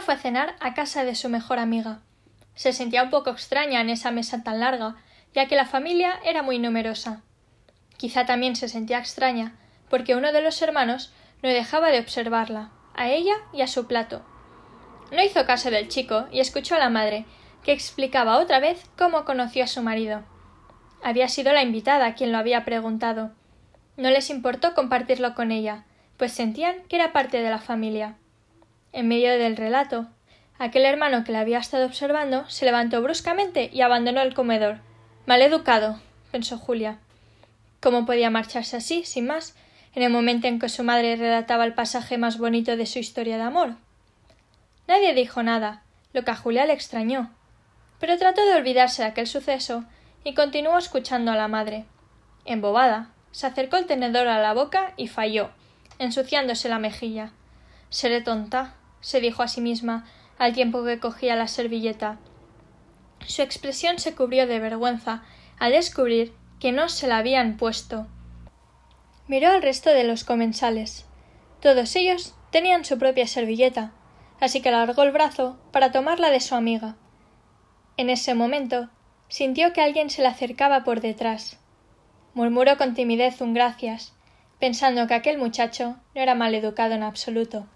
Fue a cenar a casa de su mejor amiga. Se sentía un poco extraña en esa mesa tan larga, ya que la familia era muy numerosa. Quizá también se sentía extraña porque uno de los hermanos no dejaba de observarla, a ella y a su plato. No hizo caso del chico y escuchó a la madre, que explicaba otra vez cómo conoció a su marido. Había sido la invitada quien lo había preguntado. No les importó compartirlo con ella, pues sentían que era parte de la familia. En medio del relato, aquel hermano que la había estado observando se levantó bruscamente y abandonó el comedor. Mal educado, pensó Julia. ¿Cómo podía marcharse así, sin más, en el momento en que su madre relataba el pasaje más bonito de su historia de amor? Nadie dijo nada, lo que a Julia le extrañó. Pero trató de olvidarse de aquel suceso y continuó escuchando a la madre. Embobada, se acercó el tenedor a la boca y falló, ensuciándose la mejilla. Seré tonta, se dijo a sí misma al tiempo que cogía la servilleta. Su expresión se cubrió de vergüenza al descubrir que no se la habían puesto. Miró al resto de los comensales. Todos ellos tenían su propia servilleta, así que alargó el brazo para tomarla de su amiga. En ese momento sintió que alguien se le acercaba por detrás. Murmuró con timidez un gracias, pensando que aquel muchacho no era mal educado en absoluto.